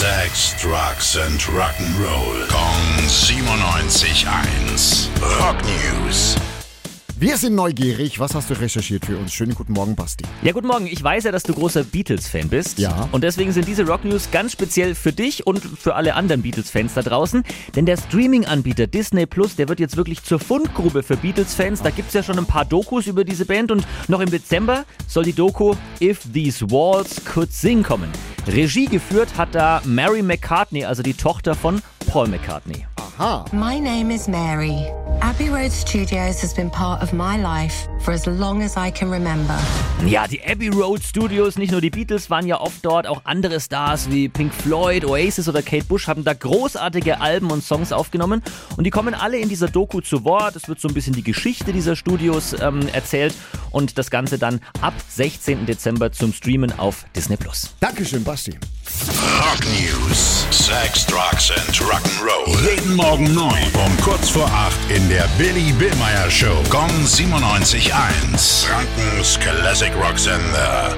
Sex, Drugs and Rock'n'Roll. Kong 97.1. Rock News. Wir sind neugierig. Was hast du recherchiert für uns? Schönen guten Morgen, Basti. Ja, guten Morgen. Ich weiß ja, dass du großer Beatles-Fan bist. Ja. Und deswegen sind diese Rock News ganz speziell für dich und für alle anderen Beatles-Fans da draußen. Denn der Streaming-Anbieter Disney Plus, der wird jetzt wirklich zur Fundgrube für Beatles-Fans. Da gibt es ja schon ein paar Dokus über diese Band und noch im Dezember soll die Doku If These Walls Could Sing kommen. Regie geführt hat da Mary McCartney, also die Tochter von Paul McCartney. Aha. My name is Mary. Abbey Road Studios has been part of my life for as long as I can remember. Ja, die Abbey Road Studios, nicht nur die Beatles waren ja oft dort, auch andere Stars wie Pink Floyd, Oasis oder Kate Bush haben da großartige Alben und Songs aufgenommen und die kommen alle in dieser Doku zu Wort. Es wird so ein bisschen die Geschichte dieser Studios ähm, erzählt und das Ganze dann ab 16. Dezember zum Streamen auf Disney Plus. Dankeschön, Basti. Rock News. Sex, Drugs and Rock'n'Roll. Jeden Morgen 9 um kurz vor 8 in der Billy Billmeyer Show. Gong 97.1. Frankens Classic Rock Sender.